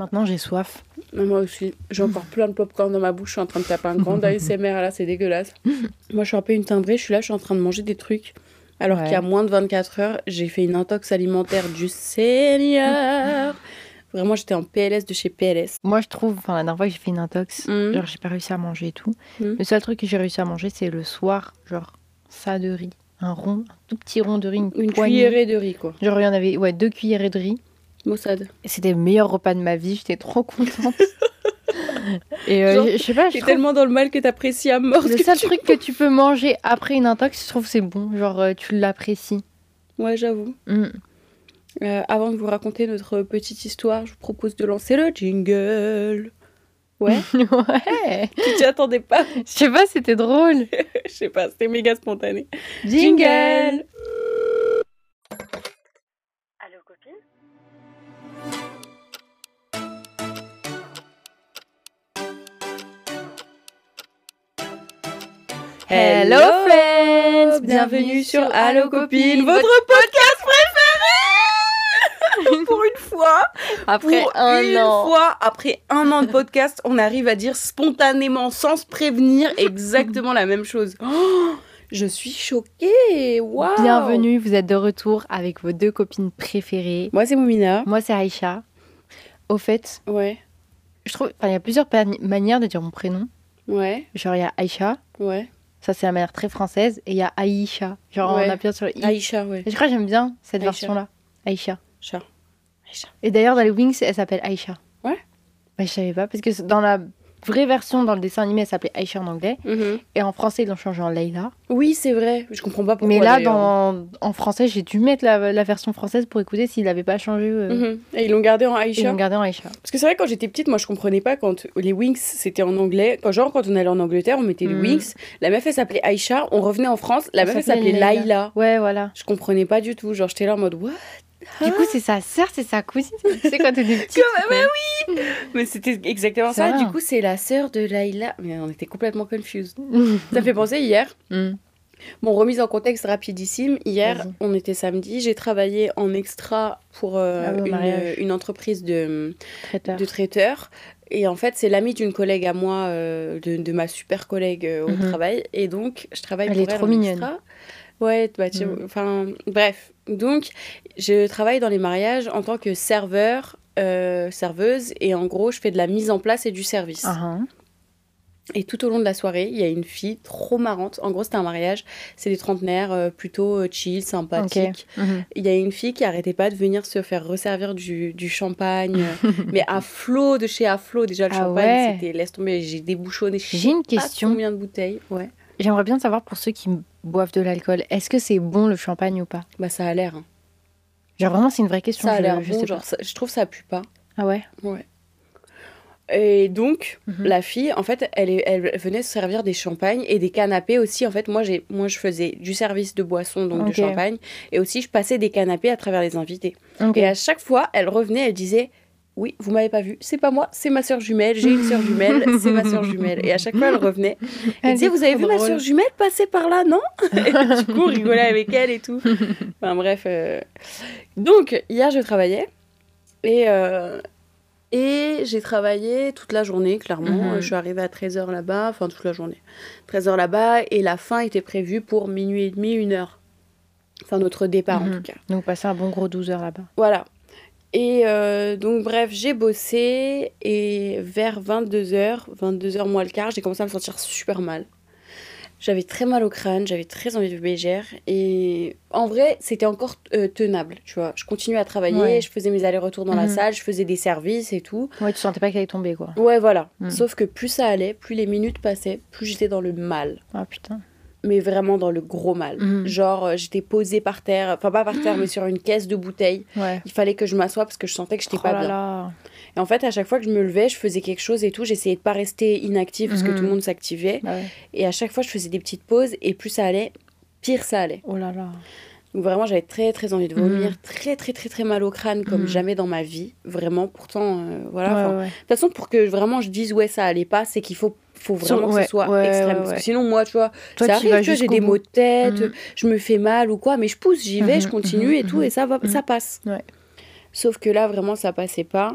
Maintenant, j'ai soif. Mais Moi aussi. J'ai encore plein de popcorn dans ma bouche. Je suis en train de taper un grand ASMR là, c'est dégueulasse. Moi, je suis un peu une timbrée. Je suis là, je suis en train de manger des trucs. Alors Ouais. qu'il y a moins de 24 heures, j'ai fait une intox alimentaire du Seigneur. Vraiment, j'étais en PLS de chez PLS. Moi, je trouve, enfin, la dernière fois que j'ai fait une intox, Mhm. genre, j'ai pas réussi à manger et tout. Mhm. Le seul truc que j'ai réussi à manger, c'est le soir, genre, ça de riz. Un rond, un tout petit rond de riz, une, Une cuillerée de riz, quoi. Genre, il y en avait, ouais, deux cuillerées de riz. Mossad. C'était le meilleur repas de ma vie, j'étais trop contente. et euh, Genre, je sais pas, je T'es trouve, tellement dans le mal que t'apprécies à mort. le que seul truc que tu peux manger après une intox, je trouve c'est bon. Genre, euh, tu l'apprécies. Ouais, j'avoue. Mm. Euh, avant de vous raconter notre petite histoire, je vous propose de lancer le jingle. Ouais. ouais. tu t'y attendais pas Je sais pas, c'était drôle. Je sais pas, c'était méga spontané. Jingle Allô Hello friends Bienvenue sur Allo Copine, votre podcast préféré Pour une fois, Après pour un une an. fois, après un an de podcast, on arrive à dire spontanément, sans se prévenir, exactement la même chose. Oh, je suis choquée Waouh Bienvenue, vous êtes de retour avec vos deux copines préférées. Moi, c'est Moumina. Moi, c'est Aïcha. Au fait, Ouais, je trouve, il y a plusieurs manières de dire mon prénom. ouais, Genre, il y a Aïcha, ouais. Ça c'est la manière très française, et il y a Aïcha. Genre, Ouais. on appuie sur le i. Aïcha, ouais. Et je crois que j'aime bien cette version-là. Aïcha. Aïcha. Et d'ailleurs, dans les Wings, elle s'appelle Aïcha. Ouais. Bah, je savais pas, parce que dans la vraie version, dans le dessin animé, elle s'appelait Aïcha en anglais. Mhm. Et en français, ils l'ont changé en Leila. Oui, c'est vrai. Je comprends pas pourquoi. Mais là, dans... en français, j'ai dû mettre la, la version française pour écouter s'il n'avait pas changé. euh, Mhm. Et ils l'ont gardé en Ils Aïcha. l'ont gardé en Aïcha. Parce que c'est vrai, quand j'étais petite, moi je comprenais pas quand les Wings c'était en anglais. Quand, genre, quand on allait en Angleterre, on mettait les Mhm. Wings. La meuf elle s'appelait Aïcha. On revenait en France, la meuf elle s'appelait Layla. Ouais, voilà. Je comprenais pas du tout. Genre, j'étais là en mode, what? Du coup, c'est sa sœur, c'est sa cousine. tu sais, quand t'étais petite. Comme- mais Mais c'était exactement Ça ça. Du coup, c'est la sœur de Laïla. Mais on était complètement confused. Mm. Ça fait penser hier. Mm. Bon, remise en contexte rapidissime. Hier, Vas-y. on était samedi. J'ai travaillé en extra pour euh, Ah oui, une, entreprise de. Traiteur. de traiteur. Et en fait, c'est l'amie d'une collègue à moi, euh, de, de ma super collègue euh, au Mhm. travail. Et donc, je travaille Elle pour est elle trop en mignonne. extra. Ouais, bah, tu- Mhm. enfin, bref. Donc, je travaille dans les mariages en tant que serveur, euh, serveuse. Et en gros, je fais de la mise en place et du service. Ah, hein. Et tout au long de la soirée, il y a une fille trop marrante. En gros, c'était un mariage. C'est des trentenaires euh, plutôt euh, chill, sympathiques. Mhm. Il y a une fille qui arrêtait pas de venir se faire resservir du, du champagne, mais à flot de chez à flot. Déjà, le Ah champagne, ouais. c'était laisse tomber, j'ai débouchonné. J'ai une question. Combien de bouteilles Ouais. J'aimerais bien savoir pour ceux qui boivent de l'alcool, est-ce que c'est bon le champagne ou pas? Bah, ça a l'air. hein. Genre vraiment, c'est une vraie question. Ça a je- l'air je bon. Genre, pas. ça- je trouve ça pue pas. Ah ouais? Ouais. Et donc, Mhm. la fille, en fait, elle, elle venait se servir des champagnes et des canapés aussi. En fait, moi, moi, je faisais du service de boisson, donc Ok. de champagne, et aussi je passais des canapés à travers les invités. Et à chaque fois, elle revenait, elle disait Oui, vous m'avez pas vu, c'est pas moi, c'est ma soeur jumelle, j'ai une soeur jumelle, c'est ma soeur jumelle. Et à chaque fois, elle revenait. Elle Elle disait Vous avez vu ma soeur jumelle passer par là, non Et du coup, on rigolait avec elle et tout. Enfin bref. euh. Donc, hier, je travaillais. Et, euh, et j'ai travaillé toute la journée, clairement. Mhm. Je suis arrivée à 13h là-bas, enfin toute la journée. 13h là-bas, et la fin était prévue pour minuit et demi, une heure. Enfin, notre départ en Mhm. tout cas. Donc passer un bon gros 12 heures là-bas. Voilà. Et euh, donc, bref, j'ai bossé et vers 22h, 22h moins le quart, j'ai commencé à me sentir super mal. J'avais très mal au crâne, j'avais très envie de bégère et en vrai, c'était encore euh, tenable, tu vois. Je continuais à travailler, Ouais. je faisais mes allers-retours dans la Mhm. salle, je faisais des services et tout. Ouais, tu sentais pas qu'elle allait tomber quoi. Ouais, voilà. Mhm. Sauf que plus ça allait, plus les minutes passaient, plus j'étais dans le mal. Ah putain. Mais vraiment dans le gros mal. Mhm. Genre, euh, j'étais posée par terre, enfin pas par terre, mais sur une caisse de bouteilles. Ouais. Il fallait que je m'assoie parce que je sentais que j'étais Oh pas là bien. là. Et en fait, à chaque fois que je me levais, je faisais quelque chose et tout. J'essayais de pas rester inactive parce que Mhm. tout le monde s'activait. Bah ouais. Et à chaque fois, je faisais des petites pauses et plus ça allait, pire ça allait. Oh là là. Donc vraiment, j'avais très très envie de vomir, Mhm. très très très très mal au crâne comme Mhm. jamais dans ma vie. Vraiment, pourtant, euh, voilà. Ouais, ouais. De toute façon, pour que vraiment je dise ouais, ça allait pas, c'est qu'il faut, faut vraiment que ce soit ouais, extrême. ouais, Parce que ouais. sinon, moi, tu vois, Toi, ça arrive, j'ai des maux de tête, Mhm. je me fais mal ou quoi, mais je pousse, j'y vais, je continue mhm, et tout, mhm. et ça va, ça passe. Sauf que là, vraiment, ça passait pas.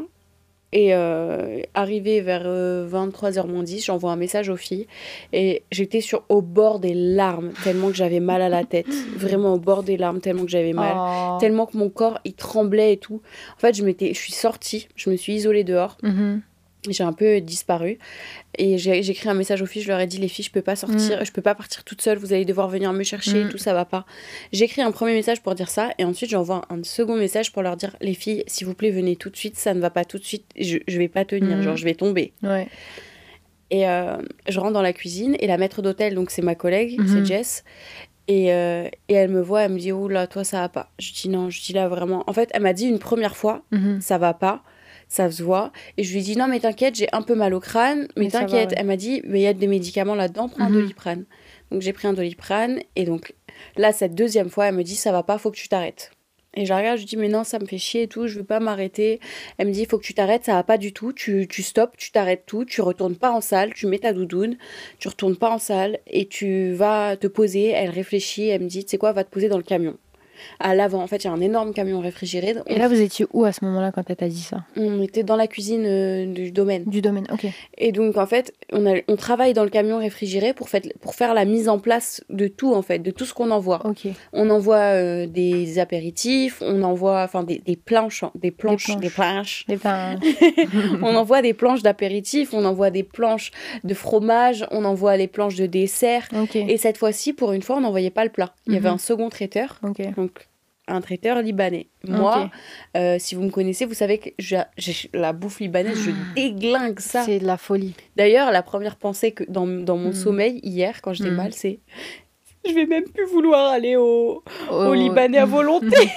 Et euh, arrivé vers 23h moins 10, j'envoie un message aux filles. Et j'étais sur au bord des larmes, tellement que j'avais mal à la tête. Vraiment au bord des larmes, tellement que j'avais mal. Oh. Tellement que mon corps, il tremblait et tout. En fait, je, m'étais, je suis sortie, je me suis isolée dehors. J'ai un peu disparu. Et j'ai écrit un message aux filles. Je leur ai dit les filles, je peux pas sortir, je peux pas partir toute seule. Vous allez devoir venir me chercher. Mm. Tout ça va pas. J'ai écrit un premier message pour dire ça. Et ensuite, j'envoie un second message pour leur dire les filles, s'il vous plaît, venez tout de suite. Ça ne va pas tout de suite. Je, je vais pas tenir. Mm. Genre, je vais tomber. Ouais. Et euh, je rentre dans la cuisine. Et la maître d'hôtel, donc c'est ma collègue, Mhm. c'est Jess. Et, euh, et elle me voit, elle me dit Oh là, toi, ça va pas. Je dis non, je dis là vraiment. En fait, elle m'a dit une première fois Mhm. ça va pas, ça se voit. Et je lui ai dit, non, mais t'inquiète, j'ai un peu mal au crâne, mais, t'inquiète. ouais. Elle m'a dit, mais il y a des médicaments là-dedans, prends un Mhm. doliprane. Donc j'ai pris un doliprane, et donc là, cette deuxième fois, elle me dit, ça va pas, faut que tu t'arrêtes. Et je la regarde, je lui dis, mais non, ça me fait chier et tout, je veux pas m'arrêter. Elle me dit, faut que tu t'arrêtes, ça va pas du tout, tu, tu stops, tu t'arrêtes tout, tu retournes pas en salle, tu mets ta doudoune, tu retournes pas en salle, et tu vas te poser. Elle réfléchit, elle me dit, tu sais quoi, va te poser dans le camion. À l'avant, en fait, il y a un énorme camion réfrigéré. Et là, vous étiez où à ce moment-là quand elle t'a dit ça? On était dans la cuisine euh, du domaine. Du domaine, ok. Et donc, en fait, on, a, on travaille dans le camion réfrigéré pour, fait, pour faire la mise en place de tout, en fait, de tout ce qu'on envoie. Ok. On envoie euh, des apéritifs, on envoie enfin des, des planches, hein, des planches, planches. des planches. Et ben, on envoie des planches d'apéritifs, on envoie des planches de fromage, on envoie les planches de dessert. ok. Et cette fois-ci, pour une fois, on n'envoyait pas le plat. Il y avait Mhm. un second traiteur, Ok. donc un traiteur libanais. Moi, euh, si vous me connaissez, vous savez que la bouffe libanaise, je déglingue ça. C'est de la folie. D'ailleurs, la première pensée que dans, dans mon Mm. sommeil hier, quand j'étais Mm. mal, c'est je vais même plus vouloir aller au, au Oh, Libanais à volonté.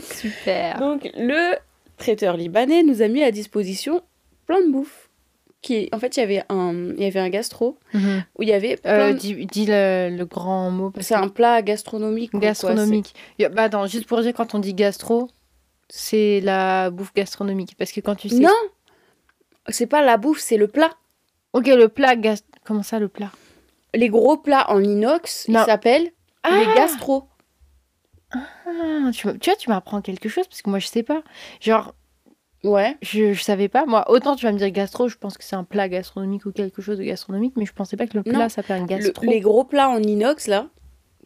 Super. Donc, le traiteur libanais nous a mis à disposition plein de bouffe. Qui, en fait, il y avait un, il y avait un gastro Mhm. où il y avait Euh, plein de- dis, dis le, le grand mot. C'est que- un plat gastronomique. quoi, gastronomique. A- bah attends, juste pour dire, quand on dit gastro, c'est la bouffe gastronomique. Parce que quand tu sais. Non C'est pas la bouffe, c'est le plat. Ok, le plat gas. Comment ça, le plat? Les gros plats en inox, ils Non. s'appellent Ah les gastro. Ah, tu, tu vois, tu m'apprends quelque chose parce que moi, je sais pas. Genre, Ouais. je, je savais pas. Moi, autant tu vas me dire gastro, je pense que c'est un plat gastronomique ou quelque chose de gastronomique, mais je pensais pas que le plat s'appelle un Le- gastro. les gros plats en inox, là,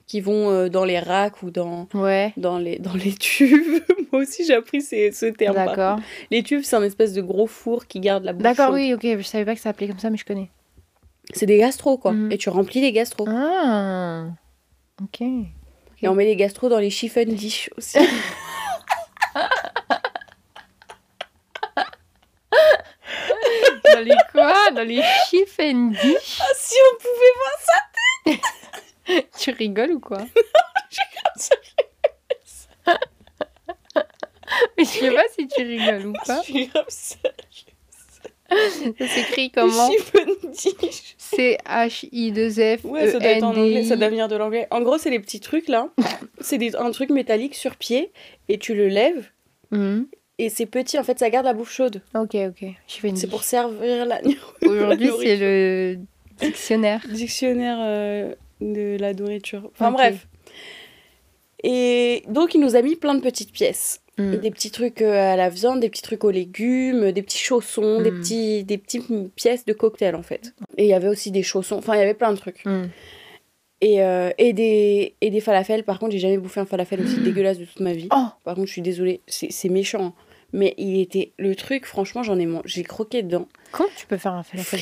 qui vont euh, dans les racks ou dans, Ouais, dans, les, dans les tubes. Moi aussi, j'ai appris ces- ce terme. d'accord. Les tubes, c'est un espèce de gros four qui garde la bouffe D'accord, oui, ok. Je savais pas que ça s'appelait comme ça, mais je connais. C'est des gastros, quoi. Mhm. Et tu remplis les gastros. Ah, ok. Et on met les gastros dans les chiffon dish aussi. Dans les quoi? Dans les chiffon dish ah, si on pouvait voir Tu rigoles ou quoi? Ça Mais je sais pas si tu rigoles ou pas. Je suis grave ça. Ça s'écrit comment? Chiffon dish. C-H-I-2-F. Ouais, ça doit être en anglais, ça doit venir de l'anglais. En gros, c'est les petits trucs là. C'est des- un truc métallique sur pied et tu le lèves Mhm. Et c'est petit. En fait, ça garde la bouffe chaude. Ok, ok. C'est pour servir la Aujourd'hui, la c'est le dictionnaire. dictionnaire euh, de la nourriture. Enfin bref. Et donc, il nous a mis plein de petites pièces. Mhm. Des petits trucs euh, à la viande, des petits trucs aux légumes, des petits chaussons, des, Mm. petits, des petites pièces de cocktail en fait. Et il y avait aussi des chaussons, enfin il y avait plein de trucs. Mhm. Et, euh, et, des, et des falafels, par contre j'ai jamais bouffé un falafel aussi dégueulasse de toute ma vie. Oh Par contre je suis désolée, c'est c'est méchant. Mais il était le truc, franchement j'en ai mangé, j'ai croqué dedans. Comment tu peux faire un falafel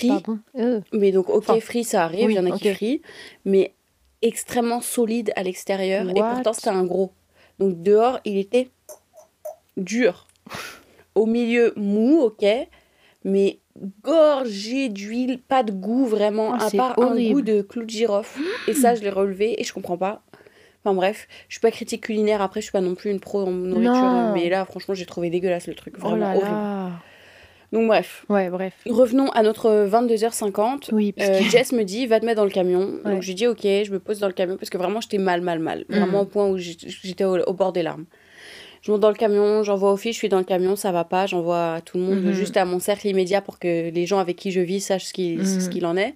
Euh. Mais donc ok Enfin, frit ça arrive, il oui, y en a qui frient, mais extrêmement solide à l'extérieur et pourtant c'était un gros. Donc dehors il était dur. Au milieu mou, ok, mais gorgé d'huile, pas de goût vraiment, Oh, à part un goût de clou de girofle. et ça je l'ai relevé et je comprends pas. Enfin bref, je suis pas critique culinaire, après je suis pas non plus une pro en nourriture, Non. mais là franchement j'ai trouvé dégueulasse le truc, Oh vraiment là horrible. là. Donc bref, Ouais, bref. revenons à notre 22h50. Oui, parce Euh, que... Jess me dit va te mettre dans le camion. Ouais. Donc je lui dis ok, je me pose dans le camion parce que vraiment j'étais mal, mal, mal. Vraiment Mhm. au point où j'ai- j'étais au, au bord des larmes. Je monte dans le camion, j'envoie aux filles, je suis dans le camion, ça va pas, j'envoie à tout le monde, Mhm. juste à mon cercle immédiat pour que les gens avec qui je vis sachent ce qu'il Mhm. ce qu'il en est.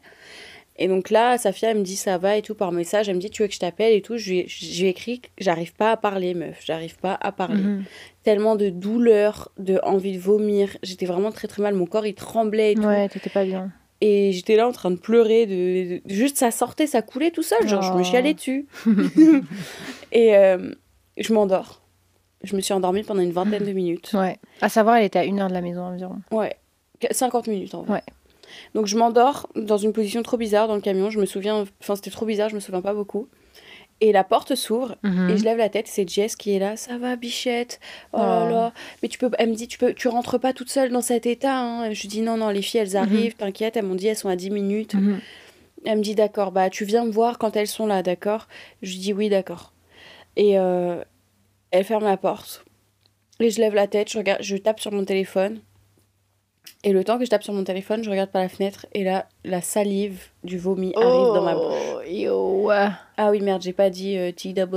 Et donc là, Safia, elle me dit ça va et tout par message. Elle me dit tu veux que je t'appelle et tout. Je lui ai- je lui ai écrit j'arrive pas à parler, meuf, j'arrive pas à parler. Mhm. tellement de douleur, de envie de vomir. J'étais vraiment très très mal. Mon corps il tremblait et tout. Ouais, t'étais pas bien. Et j'étais là en train de pleurer. De, de- juste ça sortait, ça coulait tout seul. Genre je me Oh. chialais dessus. et euh, je m'endors. Je me suis endormie pendant une vingtaine de minutes. Ouais. À savoir, elle était à une heure de la maison environ. Ouais, Qu- 50 minutes en vrai. Ouais. Donc je m'endors dans une position trop bizarre dans le camion. Je me souviens, enfin c'était trop bizarre, je me souviens pas beaucoup. Et la porte s'ouvre Mhm. et je lève la tête. C'est Jess qui est là. Ça va, bichette? Oh, là Oh. là. Mais tu peux. Elle me dit, tu peux, tu rentres pas toute seule dans cet état. hein. Je dis non, non, les filles elles arrivent. T'inquiète. Elles m'ont dit elles sont à 10 minutes. Mhm. Elle me dit d'accord. Bah tu viens me voir quand elles sont là, d'accord? Je dis oui, d'accord. Et euh, elle ferme la porte. Et je lève la tête. Je regarde. Je tape sur mon téléphone. Et le temps que je tape sur mon téléphone, je regarde par la fenêtre et là, la salive du vomi arrive dans ma bouche. Oh, yo. Ah oui, merde, j'ai pas dit euh, TW,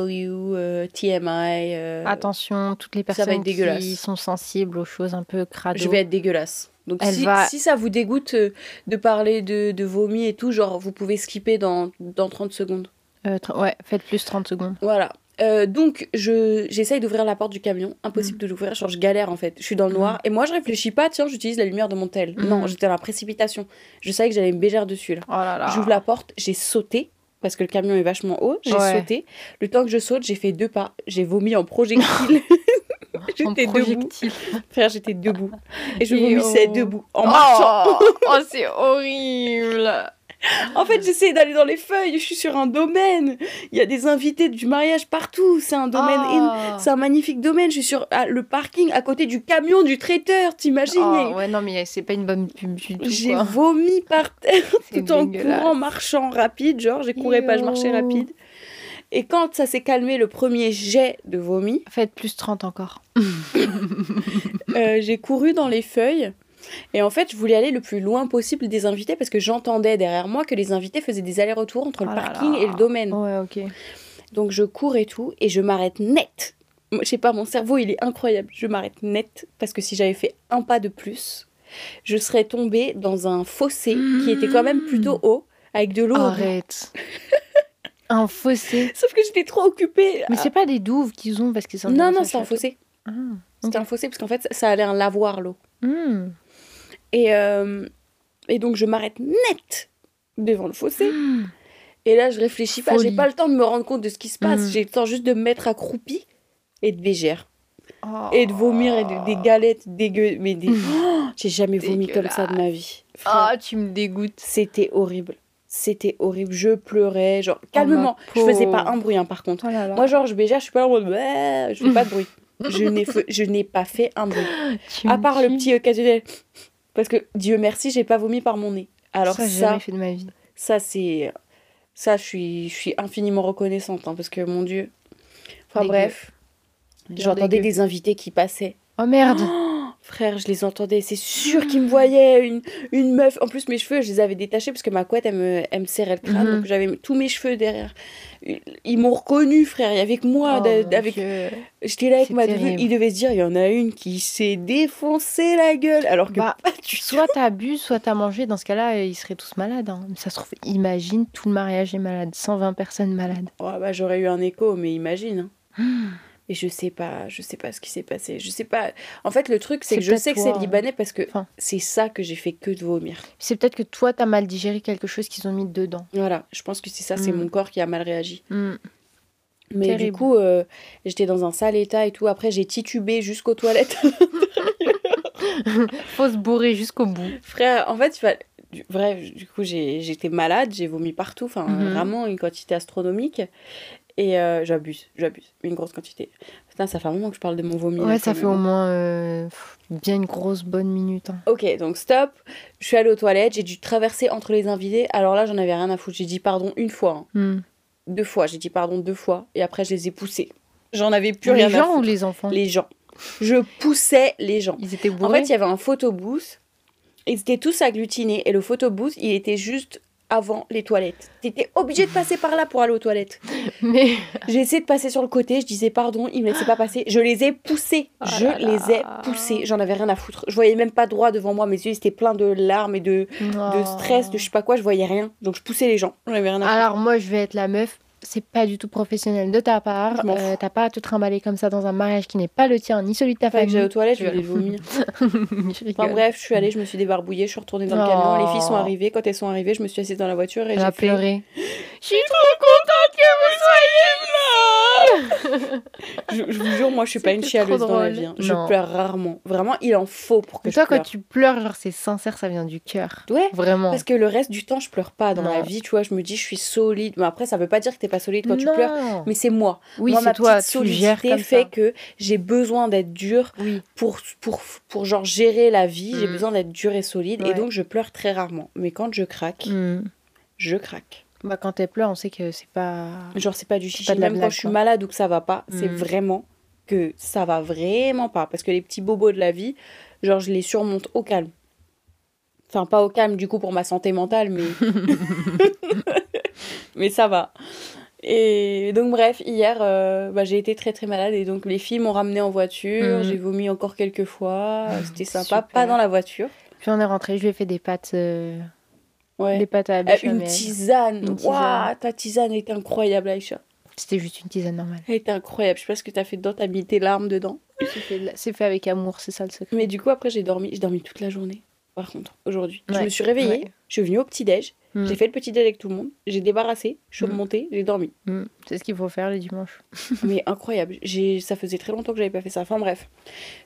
euh, TMI. euh, Attention, toutes les personnes qui sont sensibles aux choses un peu crado. Je vais être dégueulasse. Donc si, va- si ça vous dégoûte euh, de parler de, de vomi et tout, genre vous pouvez skipper dans, dans 30 secondes. Euh, ouais, faites plus 30 secondes. Voilà. Euh, donc je j'essaye d'ouvrir la porte du camion, Mm. impossible de l'ouvrir, genre je galère en fait, je suis dans le noir et moi je réfléchis pas, tiens j'utilise la lumière de mon tel. Non, j'étais dans la précipitation. Je savais que j'allais me bégère dessus là. Oh là là. J'ouvre la porte, j'ai sauté parce que le camion est vachement haut, j'ai Ouais. sauté. Le temps que je saute, j'ai fait deux pas, j'ai vomi en projectile. J'étais debout. Frère, j'étais debout. Et je Et vomissais oh. debout, en marchant. Oh, oh, c'est horrible. En fait, j'essayais d'aller dans les feuilles. Je suis sur un domaine. Il y a des invités du mariage partout. C'est un domaine. Oh. éno- C'est un magnifique domaine. Je suis sur ah, le parking à côté du camion du traiteur. T'imagines? Oh, ouais, non, mais c'est pas une bonne pub du tout. J'ai vomi par terre tout en courant, marchant rapide. Genre, j'ai courais pas, je marchais rapide. Et quand ça s'est calmé, le premier jet de vomi, Faites plus 30 encore. euh, j'ai couru dans les feuilles. Et en fait, je voulais aller le plus loin possible des invités parce que j'entendais derrière moi que les invités faisaient des allers-retours entre le là parking là. et le domaine. Ouais, ok. Donc je cours et tout, et je m'arrête net. Je sais pas, mon cerveau, il est incroyable. Je m'arrête net, parce que si j'avais fait un pas de plus, je serais tombée dans un fossé qui était quand même plutôt haut, avec de l'eau. Arrête. un fossé. Sauf que j'étais trop occupée. Mais à- c'est pas des douves qu'ils ont parce qu'ils sont. Non, non, c'est un fossé. Ah. C'était un fossé, parce qu'en fait, ça- ça allait un lavoir, l'eau. Hmm. Et, euh, et donc, je m'arrête net devant le fossé. Et là, je réfléchis pas, j'ai Folie. pas le temps de me rendre compte de ce qui se passe. Mm. J'ai le temps juste de me mettre accroupie et de bégère. Oh. et de vomir et de- des galettes dégueu mais des Oh, j'ai jamais vomi comme ça de ma vie Ah, tu me dégoûtes. c'était horrible c'était horrible je pleurais genre calmement je Oh, faisais pas un bruit hein, par contre Oh là là. moi genre je bégère je suis pas là en mode je fais pas de bruit je n'ai pas fait un bruit Tu à part le petit occasionnel parce que Dieu merci j'ai pas vomi par mon nez alors ça, ça ça, jamais fait de ma vie. c'est ça je suis je suis infiniment reconnaissante hein, parce que mon Dieu enfin Dégueu. bref j'entendais des invités qui passaient Oh merde. Frère, je les entendais, c'est sûr qu'ils me voyaient, une, une meuf. En plus, mes cheveux, je les avais détachés parce que ma couette, elle me, elle me serrait le crâne, Mhm. donc j'avais tous mes cheveux derrière. Ils m'ont reconnu, frère, il y avait que moi. Oh, avec... J'étais là avec ma terrible. neveu, il devait se dire, il y en a une qui s'est défoncé la gueule, alors que Bah, tout. Soit t'as bu, soit t'as mangé. Dans ce cas-là, ils seraient tous malades. hein. Ça se trouve, imagine, tout le mariage est malade. 120 personnes malades. Oh, bah, j'aurais eu un écho, mais imagine. hein. Et je sais pas, je sais pas ce qui s'est passé. Je sais pas. En fait, le truc, c'est que je sais que c'est libanais parce que Enfin. c'est ça que j'ai fait que de vomir. C'est peut-être que toi, t'as mal digéré quelque chose qu'ils ont mis dedans. Voilà, je pense que c'est ça, c'est Mm. mon corps qui a mal réagi. Hmm. Mais du coup, euh, j'étais dans un sale état et tout. Après, j'ai titubé jusqu'aux toilettes. Faut se bourrer jusqu'au bout. Frère, en fait, il fallait- Bref, du coup, j'étais malade, j'ai vomi partout. Enfin, Mhm. vraiment une quantité astronomique. Et euh, j'abuse, j'abuse. Une grosse quantité. Putain, ça fait un moment que je parle de mon vomi. Ouais, ça fait au moins euh, bien une grosse bonne minute. hein. Ok, donc stop. Je suis allée aux toilettes, j'ai dû traverser entre les invités. Alors là, j'en avais rien à foutre. J'ai dit pardon une fois. hein. Hmm. Deux fois, j'ai dit pardon deux fois. Et après, je les ai poussés. J'en avais plus les rien à gens ou foutre. les enfants? Les gens. Je poussais les gens. Ils étaient En bourrés? fait, il y avait un photobooth. Ils étaient tous agglutinés. Et le photobooth, il était juste avant les toilettes. T'étais obligé de passer par là pour aller aux toilettes. Mais J'ai essayé de passer sur le côté. Je disais pardon, ils me laissaient pas passer. Je les ai poussés. Oh je là les ai poussés. J'en avais rien à foutre. Je voyais même pas droit devant moi. Mes yeux étaient pleins de larmes et de, de stress, de je sais pas quoi. Je voyais rien. Donc je poussais les gens. J'en avais rien à foutre. Alors moi, je vais être la meuf. C'est pas du tout professionnel de ta part. Euh, T'as pas à te trimballer comme ça dans un mariage qui n'est pas le tien, ni celui de ta famille. j'aille aux toilettes, je voulais vomir. Je Enfin bref, je suis allée, je me suis débarbouillée, je suis retournée dans le Oh. camion. Les filles sont arrivées. Quand elles sont arrivées, je me suis assise dans la voiture et j'ai fait. pleuré. Je suis trop contente que vous soyez là je, je vous jure, moi je suis pas une chialeuse dans la vie. hein. Je pleure rarement. Vraiment, il en faut pour que Mais je toi, quand tu pleures, genre, c'est sincère, ça vient du cœur. Ouais, Vraiment. parce que le reste du temps, je pleure pas dans Non. la vie. Tu vois, je me dis, je suis solide. Mais après, ça veut pas dire que t'es pas solide quand tu Non. pleures. Mais c'est moi. Oui, moi, c'est ma toi, petite solidité fait ça. que j'ai besoin d'être dure Oui. pour, pour, pour genre gérer la vie. J'ai Mm. besoin d'être dure et solide. Et donc, je pleure très rarement. Mais quand je craque, Hmm. je craque. Bah, quand elle pleure, on sait que c'est pas. Genre, c'est pas du chichi. pas de la Même blague, quand je suis quoi. malade ou que ça va pas, c'est Mm. vraiment que ça va vraiment pas. Parce que les petits bobos de la vie, genre, je les surmonte au calme. Enfin, pas au calme du coup pour ma santé mentale, mais. mais ça va. Et donc, bref, hier, euh, bah, j'ai été très très malade et donc les filles m'ont ramené en voiture. Mm. J'ai vomi encore quelques fois. C'était sympa. Super. Pas dans la voiture. Puis on est rentré, je lui ai fait des pâtes, euh, Ouais. des pâtes à la Euh, une tisane. Waouh, ta tisane était incroyable, Aïcha. C'était juste une tisane normale. Elle était incroyable. Je sais pas ce que t'as fait dedans. T'as mis tes larmes dedans. C'est fait, avec amour, c'est ça le secret. Mais du coup, après, j'ai dormi. J'ai dormi toute la journée, par contre, aujourd'hui. Je me suis réveillée, ouais. je suis venue au petit-déj, Mm. j'ai fait le petit-déj avec tout le monde, j'ai débarrassé, je suis Mm. remontée, j'ai dormi. Hmm. C'est ce qu'il faut faire le dimanche. Mais incroyable. Ça faisait très longtemps que j'avais pas fait ça. Enfin bref.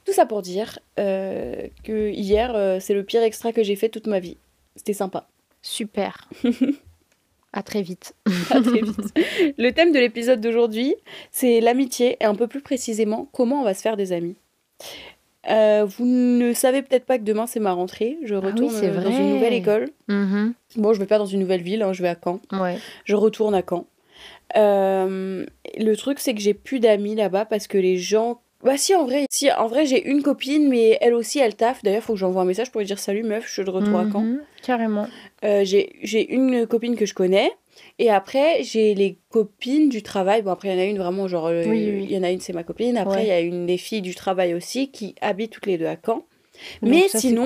Tout ça pour dire euh, que hier, euh, c'est le pire extra que j'ai fait toute ma vie. C'était sympa. Super. à très vite. À très vite. le thème de l'épisode d'aujourd'hui, c'est l'amitié et un peu plus précisément, comment on va se faire des amis. Euh, vous ne savez peut-être pas que demain c'est ma rentrée. Je Ah oui, retourne euh, dans vrai. une nouvelle école. Mhm. Bon, je vais pas dans une nouvelle ville, hein, je vais à Caen. Ouais. Je retourne à Caen. Euh, le truc, c'est que j'ai plus d'amis là-bas parce que les gens. Bah si, en vrai, si, en vrai, j'ai une copine, mais elle aussi, elle taffe. D'ailleurs, faut que j'envoie un message pour lui dire salut meuf, je de retour à Caen. Mhm. Carrément. Euh, j'ai une copine que je connais. Et après, j'ai les copines du travail. Bon, après, il y en a une vraiment, genre, euh, il Oui, oui. y en a une, c'est ma copine. Après, il Ouais. y a une des filles du travail aussi qui habitent toutes les deux à Caen. Donc mais ça, sinon,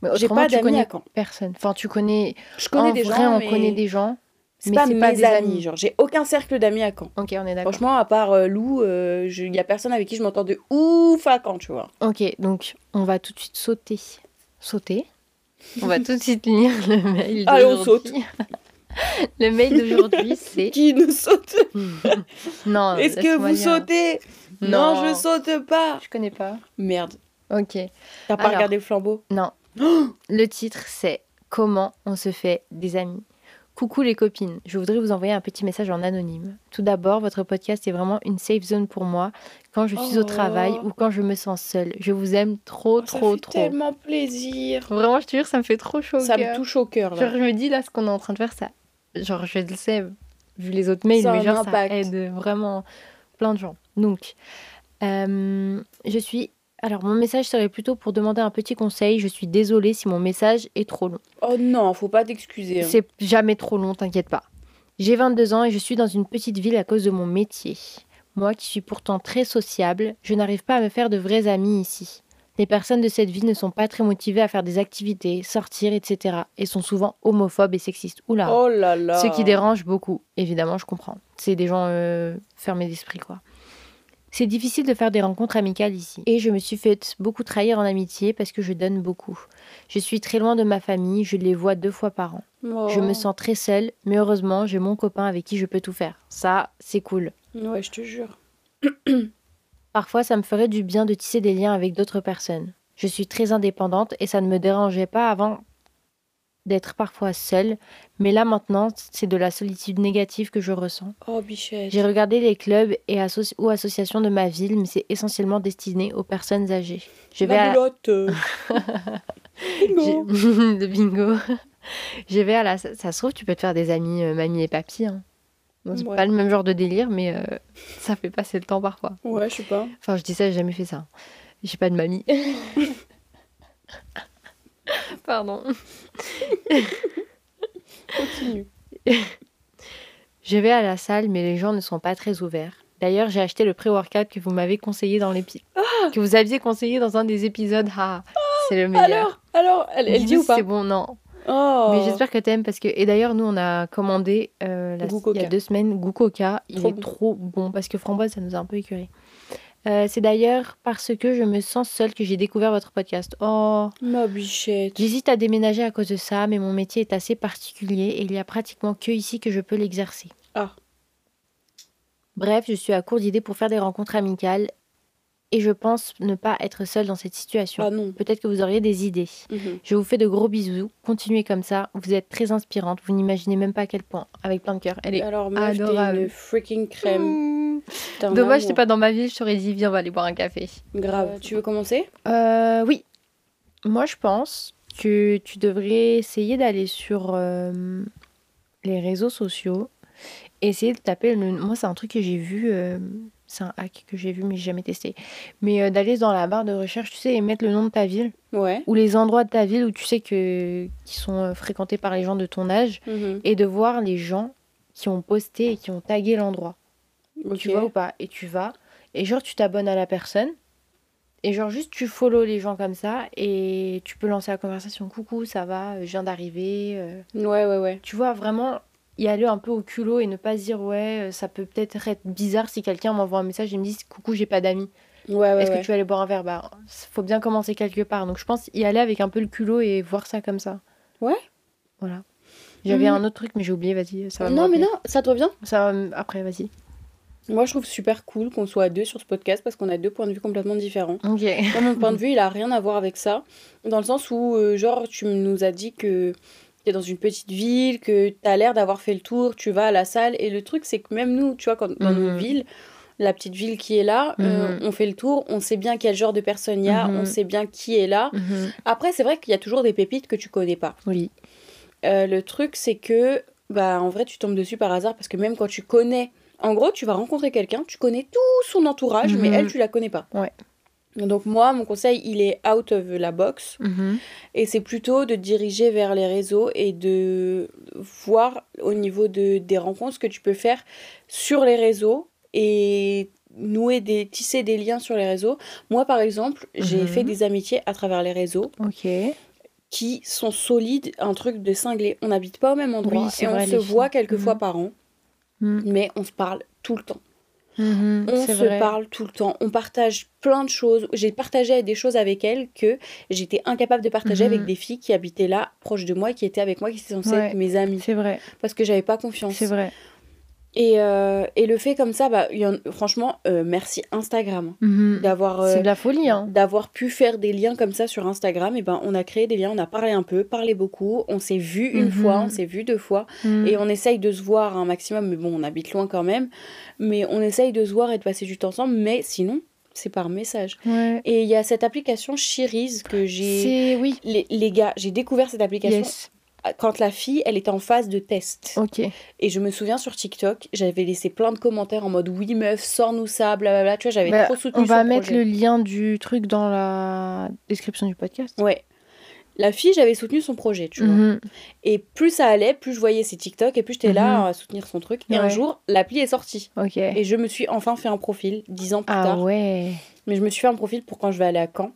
cool. J'ai pas d'amis à Caen. personne. Enfin, tu connais. Je connais en des vrai, gens, on mais connaît des gens. C'est pas pas des amis. amis. Genre, j'ai aucun cercle d'amis à Caen. Ok, on est d'accord. Franchement, à part euh, Lou, il y a personne avec qui je m'entends de ouf à Caen, tu vois. Ok, donc on va tout de suite sauter. Sauter? On va tout de suite lire le mail Allez, on d'aujourd'hui. le mail d'aujourd'hui, c'est. Qui ne saute? Non. Est-ce que vous lire. sautez? Non. je saute pas. Je connais pas. Merde. Ok. T'as pas Alors. regardé le flambeau? Non. le titre, c'est Comment on se fait des amis. Coucou les copines, je voudrais vous envoyer un petit message en anonyme. Tout d'abord, votre podcast est vraiment une safe zone pour moi quand je suis au Oh. travail ou quand je me sens seule. Je vous aime trop, Ça trop, fait trop. tellement plaisir. Vraiment, je te jure, ça me fait trop chaud. au Ça me touche au cœur, Genre, je me dis là, ce qu'on est en train de faire, ça. Genre, je le sais, vu les autres mails, Ça a mais genre, ça aide vraiment plein de gens. Donc, euh, je suis. Alors, mon message serait plutôt pour demander un petit conseil. Je suis désolée si mon message est trop long. Oh non, faut pas t'excuser. hein. C'est jamais trop long, t'inquiète pas. J'ai 22 ans et je suis dans une petite ville à cause de mon métier. Moi qui suis pourtant très sociable, je n'arrive pas à me faire de vrais amis ici. Les personnes de cette ville ne sont pas très motivées à faire des activités, sortir, etc. et sont souvent homophobes et sexistes. Oula Oh là là. Ce qui dérange beaucoup, évidemment, je comprends. C'est des gens euh, fermés d'esprit, quoi. C'est difficile de faire des rencontres amicales ici. Et je me suis fait beaucoup trahir en amitié parce que je donne beaucoup. Je suis très loin de ma famille, je les vois deux fois par an. Oh. Je me sens très seule, mais heureusement, j'ai mon copain avec qui je peux tout faire. Ça, c'est cool. Ouais, je te jure. Parfois, ça me ferait du bien de tisser des liens avec d'autres personnes. Je suis très indépendante et ça ne me dérangeait pas avant d'être parfois seule, mais là maintenant, c'est de la solitude négative que je ressens. Oh, bichette. J'ai regardé les clubs et asso- ou associations de ma ville, mais c'est essentiellement destiné aux personnes âgées. Je vais La à. Bingo. de bingo. Je vais à la ça se trouve tu peux te faire des amis euh, mamie et papy hein. Bon, c'est Ouais. pas le même genre de délire mais euh, ça fait passer le temps parfois. Ouais, je sais pas. Enfin, je dis ça, j'ai jamais fait ça. J'ai pas de mamie. Pardon. Continue. Je vais à la salle, mais les gens ne sont pas très ouverts. D'ailleurs, j'ai acheté le pré-workout que vous m'avez conseillé dans l'épisode. que vous aviez conseillé dans un des épisodes. Ah, c'est le meilleur. Alors, alors, elle, elle dit ou pas C'est bon, non. Oh. Mais j'espère que t'aimes parce que et d'ailleurs nous on a commandé euh, la- il y a deux semaines goût coca. Il Trop est bon. trop bon parce que framboise ça nous a un peu écœuré. Euh, c'est d'ailleurs parce que je me sens seule que j'ai découvert votre podcast. Oh, Ma bichette. j'hésite à déménager à cause de ça, mais mon métier est assez particulier et il y a pratiquement que ici que je peux l'exercer. Ah. Bref, je suis à court d'idées pour faire des rencontres amicales et je pense ne pas être seule dans cette situation. Ah non. Peut-être que vous auriez des idées. Mhm. Je vous fais de gros bisous. Continuez comme ça. Vous êtes très inspirante. Vous n'imaginez même pas à quel point. Avec plein de cœur. Elle est Alors, t'es adorable. une freaking crème. Mmh. Dommage, t'es pas dans ma ville. Je t'aurais dit, viens, on va aller boire un café. Grave. Tu veux commencer? Euh, oui. Moi, je pense que tu devrais essayer d'aller sur euh, les réseaux sociaux. Essayer de taper le. Moi, c'est un truc que j'ai vu. euh, c'est un hack que j'ai vu, mais j'ai jamais testé. Mais euh, d'aller dans la barre de recherche, tu sais, et mettre le nom de ta ville Ouais. ou les endroits de ta ville où tu sais que qui sont euh, fréquentés par les gens de ton âge Mhm. et de voir les gens qui ont posté et qui ont tagué l'endroit. Tu vois ou pas? Et tu vas et genre tu t'abonnes à la personne et genre juste tu follow les gens comme ça et tu peux lancer la conversation. Coucou, ça va? Je viens d'arriver. euh. Ouais, ouais, ouais. Tu vois vraiment y aller un peu au culot et ne pas se dire ouais euh, ça peut peut-être être bizarre si quelqu'un m'envoie un message et me dit coucou j'ai pas d'amis. Ouais, ouais, Est-ce ouais. que tu vas aller boire un verre? Bah, faut bien commencer quelque part. Donc je pense y aller avec un peu le culot et voir ça comme ça. Ouais. Voilà. J'avais Mhm. un autre truc, mais j'ai oublié, vas-y. Ça va Non, mais non, ça te revient? Ça Après, vas-y. Moi, je trouve super cool qu'on soit à deux sur ce podcast parce qu'on a deux points de vue complètement différents. Ok. Moi, mon point de vue, il a rien à voir avec ça. Dans le sens où, euh, genre, tu nous as dit que t'es dans une petite ville, que t'as l'air d'avoir fait le tour, tu vas à la salle. Et le truc, c'est que même nous, tu vois, quand, dans nos Mhm. villes, la petite ville qui est là, euh, Mhm. on fait le tour, on sait bien quel genre de personne il y a, Mhm. on sait bien qui est là. Après, c'est vrai qu'il y a toujours des pépites que tu connais pas. Oui. Euh, le truc, c'est que, bah, en vrai, tu tombes dessus par hasard parce que même quand tu connais, en gros, tu vas rencontrer quelqu'un, tu connais tout son entourage, mais elle, tu la connais pas. Ouais. Donc, moi, mon conseil, il est out of la box Mhm. et c'est plutôt de diriger vers les réseaux et de voir au niveau de, des rencontres ce que tu peux faire sur les réseaux et nouer des tisser des liens sur les réseaux. Moi par exemple, j'ai Mhm. fait des amitiés à travers les réseaux Ok. qui sont solides, un truc de cinglé. On n'habite pas au même endroit Oui, et on vrai, se voit quelques fois Mhm. par an, mais on se parle tout le temps. Mhm. On se vrai. parle tout le temps. On partage plein de choses. J'ai partagé des choses avec elle que j'étais incapable de partager Mhm. avec des filles qui habitaient là, proches de moi, qui étaient avec moi, qui étaient censées Ouais. être mes amies. C'est vrai. Parce que j'avais pas confiance. C'est vrai. Et, euh, et le fait comme ça, bah, y en- franchement, euh, merci Instagram Mhm. d'avoir euh, C'est de la folie, hein. d'avoir pu faire des liens comme ça sur Instagram. Et ben, on a créé des liens, on a parlé un peu, parlé beaucoup, on s'est vu une Mhm. fois, on s'est vu deux fois. Mhm. Et on essaye de se voir un maximum, mais bon, on habite loin quand même. Mais on essaye de se voir et de passer du temps ensemble, mais sinon, c'est par message. Ouais. Et il y a cette application Cheeriz que j'ai. C'est. Oui. Les, les gars, j'ai découvert cette application Yes. Quand la fille, elle était en phase de test. Ok. Et je me souviens sur TikTok, j'avais laissé plein de commentaires en mode oui meuf, sors-nous ça, blablabla. Tu vois, j'avais Bah, trop soutenu on va son mettre projet. le lien du truc dans la description du podcast. Ouais. La fille, j'avais soutenu son projet, tu vois. Mhm. Et plus ça allait, plus je voyais ses TikTok et plus j'étais là Mhm. à soutenir son truc. Et un jour, l'appli est sortie. Ok. Et je me suis enfin fait un profil, dix ans plus Ah tard. ouais. Mais je me suis fait un profil pour quand je vais aller à Caen,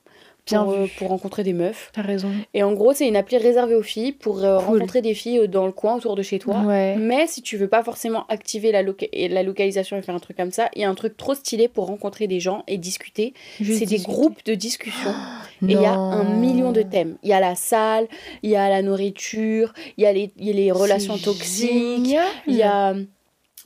Bien pour, euh, pour rencontrer des meufs. T'as raison. Et en gros, c'est une appli réservée aux filles pour euh, Cool. rencontrer des filles euh, dans le coin autour de chez toi. Ouais. Mais si tu veux pas forcément activer la, loca- la localisation et faire un truc comme ça, il y a un truc trop stylé pour rencontrer des gens et discuter. C'est des groupes de discussion. Et il y a un million de thèmes. Il y a la salle, il y a la nourriture, il y a les, il y a les relations toxiques, il y a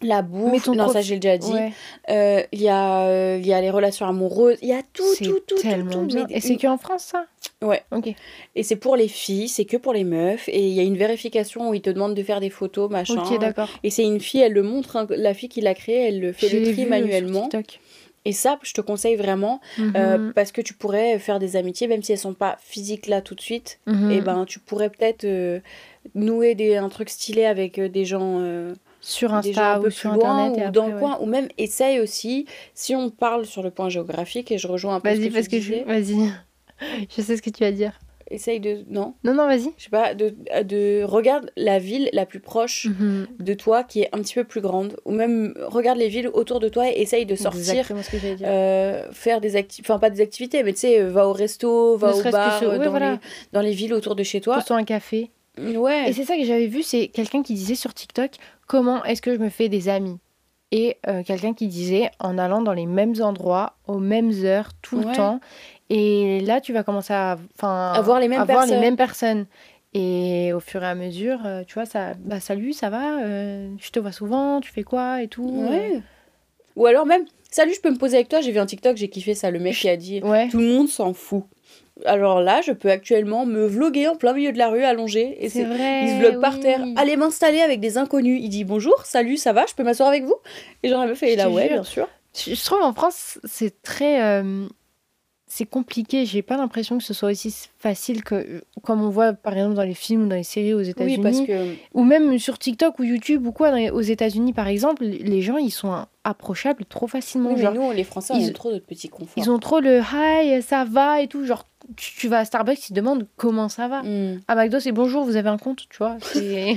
la bouffe. Non, ça j'ai déjà dit. Ouais. Euh, Il y, a, euh, y a les relations amoureuses. Il y a tout, tout, tout, tout, tellement tout. mais Et c'est que en France, ça? Ouais. Ok. Et c'est pour les filles, c'est que pour les meufs. Et il y a une vérification où ils te demandent de faire des photos, machin. Ok, d'accord. Et c'est une fille, elle le montre, hein, la fille qui l'a créé, elle le fait Je le l'ai tri vu, sur manuellement. TikTok. Et ça, je te conseille vraiment, euh, Mhm. parce que tu pourrais faire des amitiés, même si elles sont pas physiques là tout de suite. Mhm. Et ben, tu pourrais peut-être euh, nouer des, un truc stylé avec des gens, sur Insta un peu ou sur loin Internet. et ou dans le ouais. coin. Ou même essaye aussi, si on parle sur le point géographique, et je rejoins un peu ce Vas-y, que parce tu que je. Vas-y. Je sais ce que tu vas dire. essaye de... Non? Non, non, vas-y. Je sais pas, de, de... Regarde la ville la plus proche Mhm. de toi qui est un petit peu plus grande. Ou même regarde les villes autour de toi et essaye de sortir ce que dire. Euh, faire des activités, enfin pas des activités, mais tu sais, euh, va au resto, va Ne au que bar, ce- euh, ouais, dans, voilà. les, dans les villes autour de chez toi. Pose-toi un café. Ouais. Et c'est ça que j'avais vu, c'est quelqu'un qui disait sur TikTok comment est-ce que je me fais des amis? Et euh, quelqu'un qui disait en allant dans les mêmes endroits, aux mêmes heures, tout Ouais. le temps. Et là, tu vas commencer à, enfin, À voir les mêmes à voir les personnes. mêmes personnes. Et au fur et à mesure, euh, tu vois, ça, bah salut, ça va, Euh, je te vois souvent, tu fais quoi et tout. Ouais. Ou alors même, salut, je peux me poser avec toi. J'ai vu un TikTok, j'ai kiffé ça. Le mec qui a dit, Ouais. tout le monde s'en fout. Alors là, je peux actuellement me vloguer en plein milieu de la rue allongé. Et C'est vrai. Il se vlog par terre. Allez m'installer avec des inconnus. Il dit bonjour, salut, ça va, je peux m'asseoir avec vous? Et genre, la meuf, elle est là, ouais, jure. bien sûr. Je trouve en France, c'est très. euh, c'est compliqué. J'ai pas l'impression que ce soit aussi facile que. Comme on voit par exemple dans les films ou dans les séries aux États-Unis. Oui, parce que. Ou même sur TikTok ou YouTube ou quoi, les- aux États-Unis par exemple, les gens ils sont approchables trop facilement. Oui, mais genre, nous, les Français, ils- aime trop notre petit confort. ils ont trop le hi, ça va? et tout. Genre, tu, tu vas à Starbucks, ils te demandent comment ça va. Hmm. À McDo, c'est bonjour, vous avez un compte, tu vois. Mais,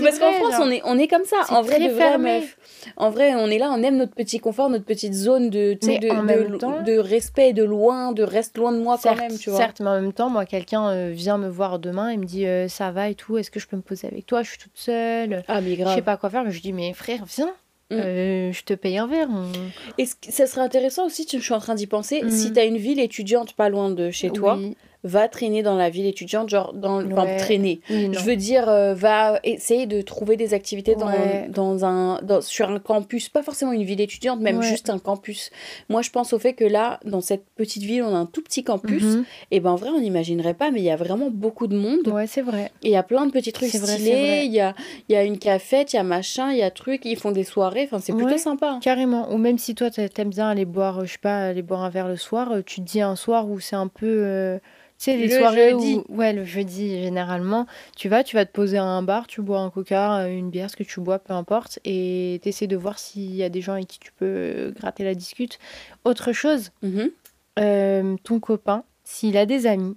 parce qu'en France, genre. on est, on est comme ça. En vrai, très de vrai, fermé. meuf. En vrai, on est là, on aime notre petit confort, notre petite zone de, de, en de, même temps- de respect, de loin, de reste loin de moi Certes, quand même, tu vois. certes, mais en même temps, moi, quelqu'un euh, vient me voir demain et me dit euh, ça va et tout, est-ce que je peux me poser avec toi? Je suis toute seule, Ah, mais je grave. sais pas quoi faire. Mais je dis mais frère, viens, Mm. euh, je te paye un verre. on- Et ce- ça serait intéressant aussi, tu- je suis en train d'y penser, si t'as une ville étudiante pas loin de chez toi, va traîner dans la ville étudiante, genre, dans, enfin, Ouais. traîner. oui. Je veux dire, euh, va essayer de trouver des activités dans, Ouais. dans un, dans- sur un campus, pas forcément une ville étudiante, même Ouais. juste un campus. Moi, je pense au fait que là, dans cette petite ville, on a un tout petit campus. Mhm. Et ben en vrai, on n'imaginerait pas, mais il y a vraiment beaucoup de monde. Ouais, c'est vrai. Et il y a plein de petits trucs stylés. Il y a, il y a une cafette, il y a machin, il y a truc. Ils font des soirées. Enfin, c'est plutôt sympa. hein. Carrément. Ou même si toi, t'a- t'aimes bien aller boire, euh, je sais pas, aller boire un verre le soir, euh, tu te dis un soir où c'est un peu. euh, tu sais, les Le soirées jeudi. où. Ouais, le jeudi, généralement. Tu vas, tu vas te poser à un bar, tu bois un coca, euh, une bière, ce que tu bois, peu importe. Et t'essaies de voir s'il y a des gens avec qui tu peux euh, gratter la discute. Autre chose, Mhm. euh, ton copain, s'il a des amis,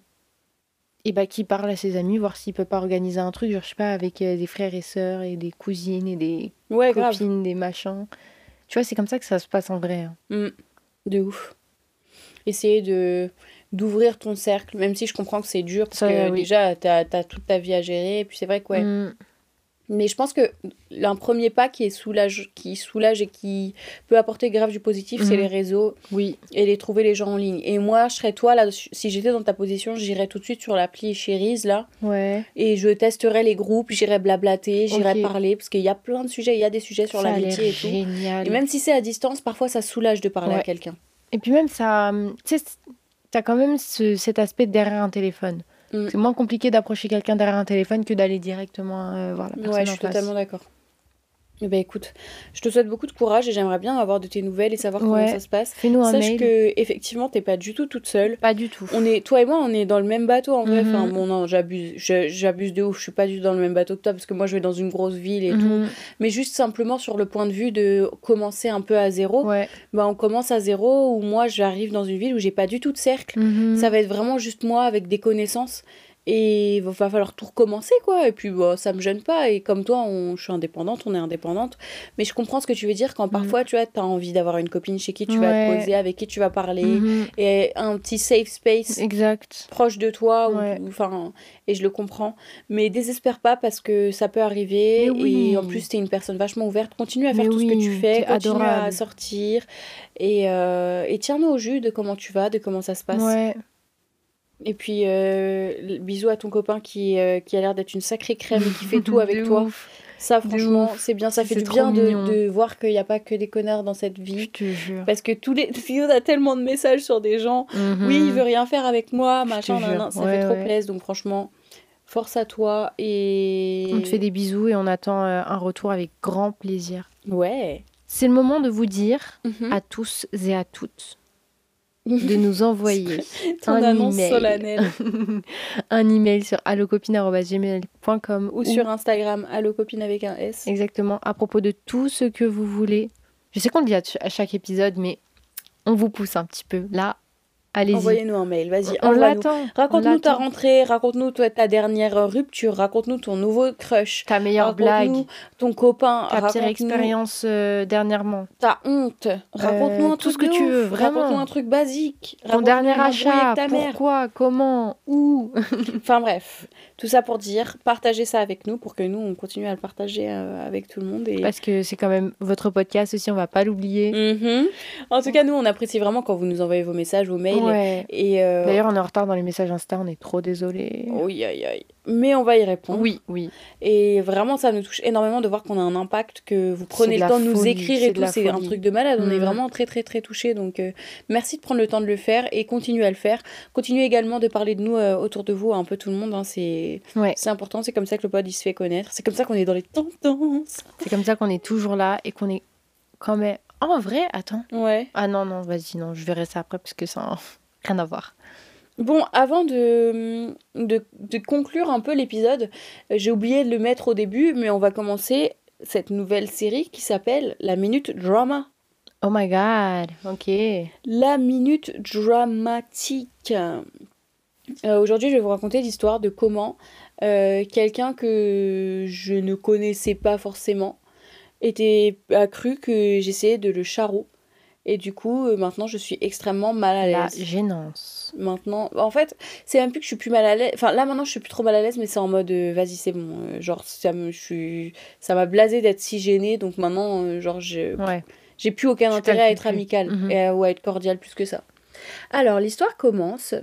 et bah qui parle à ses amis, voir s'il peut pas organiser un truc, genre, je sais pas, avec des frères et sœurs et des cousines et des Ouais, grave. copines, des machins. Tu vois, c'est comme ça que ça se passe en vrai. hein. Mm. De ouf. Essayer de d'ouvrir ton cercle, même si je comprends que c'est dur, parce Ça, que oui. déjà, t'as as toute ta vie à gérer. Et puis c'est vrai que, ouais. Mm. Mais je pense que un premier pas qui est soulage, qui soulage et qui peut apporter grave du positif, c'est Mhm. les réseaux Oui, et les trouver les gens en ligne. Et moi, je serais toi là, si j'étais dans ta position, j'irais tout de suite sur l'appli Cherise là ouais. et je testerais les groupes, j'irais blablater, j'irais parler parce qu'il y a plein de sujets, il y a des sujets sur l'amitié et tout. génial. Et même si c'est à distance, parfois ça soulage de parler à quelqu'un. Et puis même ça, hum, tu sais, t'as quand même ce- cet aspect derrière un téléphone. Mm. C'est moins compliqué d'approcher quelqu'un derrière un téléphone que d'aller directement euh, voir la personne Ouais, je en suis face. totalement d'accord. Eh ben écoute, je te souhaite beaucoup de courage et j'aimerais bien avoir de tes nouvelles et savoir comment ça se passe. Fais-nous un Sache mail. que effectivement t'es pas du tout toute seule. Pas du tout. On est, toi et moi, on est dans le même bateau en vrai. Mhm. Enfin bon non, j'abuse, j'abuse de ouf. Je suis pas du tout dans le même bateau que toi parce que moi je vais dans une grosse ville et tout. Mhm. Mais juste simplement sur le point de vue de commencer un peu à zéro. Ouais. Bah on commence à zéro où moi j'arrive dans une ville où j'ai pas du tout de cercle. Mhm. Ça va être vraiment juste moi avec des connaissances. Et il va falloir tout recommencer, quoi. Et puis, bah, ça me gêne pas. Et comme toi, on... je suis indépendante, on est indépendante. Mais je comprends ce que tu veux dire quand parfois, tu vois, t'as envie d'avoir une copine chez qui tu vas te poser, avec qui tu vas parler. Mhm. Et un petit safe space Exact. proche de toi. ou- Ouais. ou- Enfin, et je le comprends. Mais désespère pas parce que ça peut arriver. Oui. Et en plus, t'es une personne vachement ouverte. Continue à faire Mais tout ce que tu fais. Continue à sortir. Et, euh, et tiens-nous au jus de comment tu vas, de comment ça se passe. Ouais. Et puis, euh, bisous à ton copain qui, euh, qui a l'air d'être une sacrée crème et qui fait tout avec toi. ouf. Ça, franchement, c'est bien. Ça fait du bien de, de voir qu'il n'y a pas que des connards dans cette Je vie. te jure. Parce que tous les. On a tellement de messages sur des gens. Oui, il veut rien faire avec moi, machin, ça Ouais, fait trop ouais. plaisir. Donc, franchement, force à toi. Et. On te fait des bisous et on attend euh, un retour avec grand plaisir. Ouais. C'est le moment de vous dire Mhm. à tous et à toutes de nous envoyer Ton un annonce email. solennelle. un email sur allocopine.gmail.com Ou sur Instagram, allo copine avec un S. exactement à propos de tout ce que vous voulez. Je sais qu'on le dit à chaque épisode, mais on vous pousse un petit peu. Là, allez-y. Envoyez-nous un mail, vas-y, On l'attend. on Raconte-nous ta rentrée, raconte-nous ta dernière rupture, raconte-nous ton nouveau crush, Ta meilleure blague, ton copain, ta pire expérience euh, dernièrement, ta honte, raconte-nous Euh, tout ce que tu veux, vraiment. raconte-nous un truc basique, ton dernier achat, avec ta mère. pourquoi, comment, où? Enfin bref, Tout ça pour dire, partagez ça avec nous pour que nous, on continue à le partager euh, avec tout le monde. Et... Parce que c'est quand même votre podcast aussi, on va pas l'oublier. Mhm. En tout cas, nous, on apprécie vraiment quand vous nous envoyez vos messages, vos mails. Ouais. Et, euh, D'ailleurs, on est en retard dans les messages Insta, on est trop désolé. Oui, aïe, aïe. Mais on va y répondre. Oui, oui. Et vraiment, ça nous touche énormément de voir qu'on a un impact, que vous prenez le temps de nous folie, écrire et tout. C'est un truc de malade. On est Mhm. vraiment très, très, très touchés. Donc, euh, merci de prendre le temps de le faire et continuez à le faire. Continuez également de parler de nous euh, autour de vous, à un peu tout le monde. hein. C'est Ouais. c'est important. C'est comme ça que le pod il se fait connaître. C'est comme ça qu'on est dans les tendances. C'est comme ça qu'on est toujours là et qu'on est quand même. En vrai, attends. Ouais. Ah non, non, vas-y, non, je verrai ça après parce que ça n'a rien à voir. Bon, avant de, de, de conclure un peu l'épisode, euh, j'ai oublié de le mettre au début, mais on va commencer cette nouvelle série qui s'appelle La Minute Drama. Oh my god, ok. La Minute Dramatique. Euh, Aujourd'hui, je vais vous raconter l'histoire de comment euh, quelqu'un que je ne connaissais pas forcément était, a cru que j'essayais de le charreau. Et du coup, euh, maintenant, je suis extrêmement mal à La l'aise. gênance. Maintenant, en fait, c'est même plus que je suis plus mal à l'aise. Enfin, là maintenant, je suis plus trop mal à l'aise, mais c'est en mode, euh, vas-y, c'est bon. euh, genre, ça me, je suis, ça m'a blasé d'être si gênée, donc maintenant, genre, Ouais. j'ai plus aucun intérêt à être plus. amical Mhm. et à, ou à être cordial plus que ça. Alors, l'histoire commence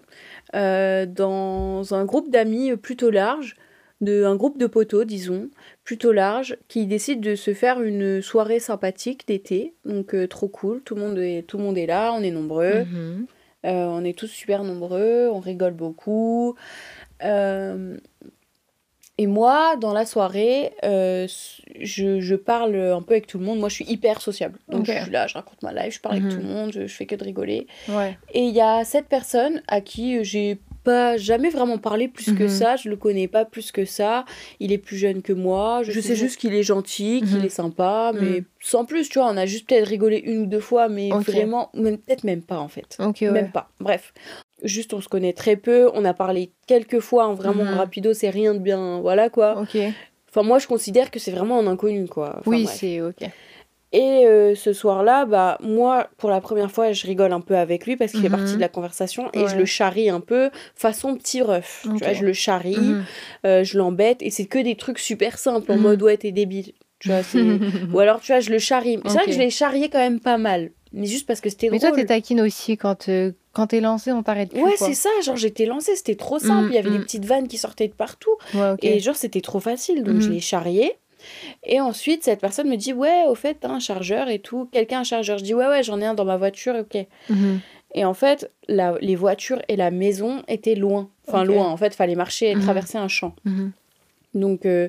euh, dans un groupe d'amis plutôt large, de, un groupe de poteaux, disons, plutôt large, qui décide de se faire une soirée sympathique d'été. Donc, euh, trop cool, tout le, monde est, tout le monde est là, on est nombreux. Mhm. Euh, on est tous super nombreux, on rigole beaucoup. Euh, et moi, dans la soirée, euh, je, je parle un peu avec tout le monde. Moi, je suis hyper sociable. Donc, je suis là, je raconte ma life, je parle Mhm. avec tout le monde, je, je fais que de rigoler. Ouais. Et il y a cette personne à qui j'ai pas jamais vraiment parlé plus que Mhm. ça, je le connais pas plus que ça. Il est plus jeune que moi, je, Je sais juste qu'il est gentil, qu'il Mhm. est sympa, mais Mhm. sans plus, tu vois, on a juste peut-être rigolé une ou deux fois, mais vraiment, même peut-être même pas en fait. Ouais. Même pas. Bref. Juste, on se connaît très peu. On a parlé quelques fois, hein, vraiment rapido, c'est rien de bien. Voilà quoi. Enfin, moi, je considère que c'est vraiment un inconnu quoi. Enfin, oui, c'est ok. Et euh, ce soir-là, bah, moi, pour la première fois, je rigole un peu avec lui parce qu'il fait Mhm. partie de la conversation et je le charrie un peu façon petit ref. Ok. Tu vois, je le charrie, Mhm. euh, je l'embête et c'est que des trucs super simples en Mhm. mode ouais, t'es débile. Tu vois, Ou alors, tu vois, je le charrie. C'est vrai que je l'ai charrié quand même pas mal. Mais juste parce que c'était Mais drôle. toi, t'es taquine aussi quand, euh, quand t'es lancé, on t'arrête plus. Ouais, c'est ça. Genre, j'étais lancée, c'était trop simple. Il y avait des petites vannes qui sortaient de partout. Ouais. Et genre, c'était trop facile. Donc, je l'ai charrié. Et ensuite, cette personne me dit Ouais, au fait, t'as un chargeur et tout. Quelqu'un a un chargeur Je dis Ouais, ouais, j'en ai un dans ma voiture. Ok. Mhm. Et en fait, la- les voitures et la maison étaient loin. Enfin, loin. En fait, fallait marcher et Mhm. traverser un champ. Mhm. Donc, euh,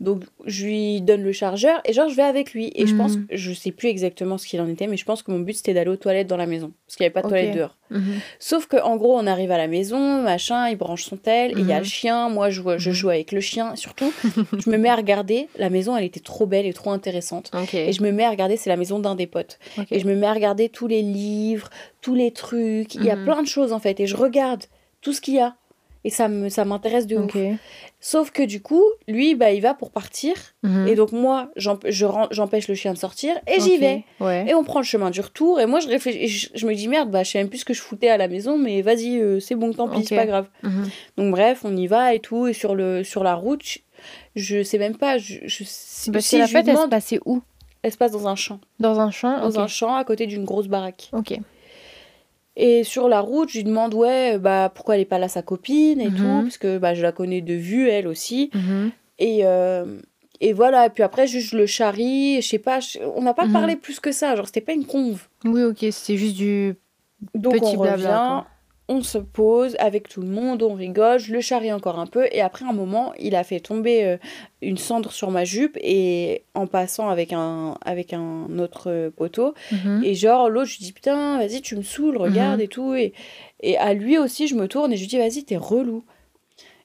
donc, je lui donne le chargeur et genre, je vais avec lui. Et je pense, Mhm. je sais plus exactement ce qu'il en était, mais je pense que mon but c'était d'aller aux toilettes dans la maison. Parce qu'il n'y avait pas de Ok. toilettes dehors. Mhm. Sauf que en gros, on arrive à la maison, machin, il branche son tel, il y a Mhm. le chien. Moi, je, joue- je Mhm. joue avec le chien. Surtout, je me mets à regarder. La maison, elle était trop belle et trop intéressante. Et je me mets à regarder, c'est la maison d'un des potes. Et je me mets à regarder tous les livres, tous les trucs. Il y a Mhm. plein de choses en fait. Et je regarde tout ce qu'il y a. Et ça me ça m'intéresse de Ok. ouf. Sauf que du coup, lui, bah, il va pour partir. Mhm. Et donc, moi, j'empêche le chien de sortir. Et j'y vais. Ouais. Et on prend le chemin du retour. Et moi, je réfléchis. Je, je me dis, merde, bah, je sais même plus ce que je foutais à la maison. Mais vas-y, euh, c'est bon, tant pis, c'est pas grave. Mhm. Donc, bref, on y va et tout. Et sur, le, sur la route, je, je sais même pas. Je, je, si Parce si que la fête, elle se demande, passait où? Elle se passe dans un champ. Dans un champ Dans un champ à côté d'une grosse baraque. Ok. Et sur la route, je lui demande, ouais, bah, pourquoi elle est pas là, sa copine et Mhm. tout. Parce que bah, je la connais de vue, elle aussi. Mhm. Et, euh, et voilà. Et puis après, juste, je le charrie. Je sais pas, je- on n'a pas Mhm. parlé plus que ça. Genre, c'était pas une conve. Oui, ok, c'est juste du Donc petit on blabla. revient, quoi. On se pose avec tout le monde, on rigole, je le charrie encore un peu et après un moment, il a fait tomber euh, une cendre sur ma jupe et en passant avec un avec un autre euh, poteau Mhm. et genre l'autre je lui dis putain, vas-y, tu me saoules, regarde Mhm. et tout et et à lui aussi, je me tourne et je lui dis vas-y, t'es relou.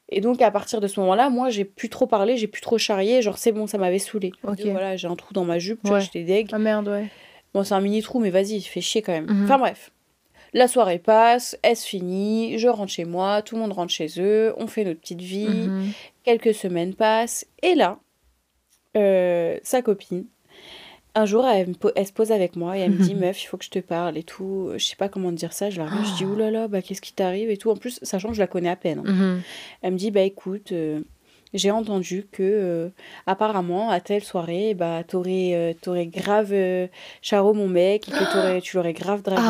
Et donc à partir de ce moment-là, moi j'ai plus trop parlé, j'ai plus trop charrié, genre c'est bon, ça m'avait saoulé. Ok. Voilà, j'ai un trou dans ma jupe, tu vois, Ouais. j'étais deg. Ah merde, ouais. Bon, c'est un mini trou, mais vas-y, fais chier quand même. Mhm. Enfin bref. La soirée passe, elle se finit, je rentre chez moi, tout le monde rentre chez eux, on fait notre petite vie, Mhm. quelques semaines passent, et là, euh, sa copine un jour, elle, se pose avec moi et elle me dit Meuf, il faut que je te parle et tout. Je sais pas comment dire ça. Je la regarde, je dis Oulala, bah, qu'est-ce qui t'arrive et tout. En plus, sachant que je la connais à peine. Hein. Mhm. Elle me dit Bah écoute, euh, j'ai entendu que euh, apparemment, à telle soirée, bah, t'aurais, aurais grave charo mon mec et que tu l'aurais grave dragué.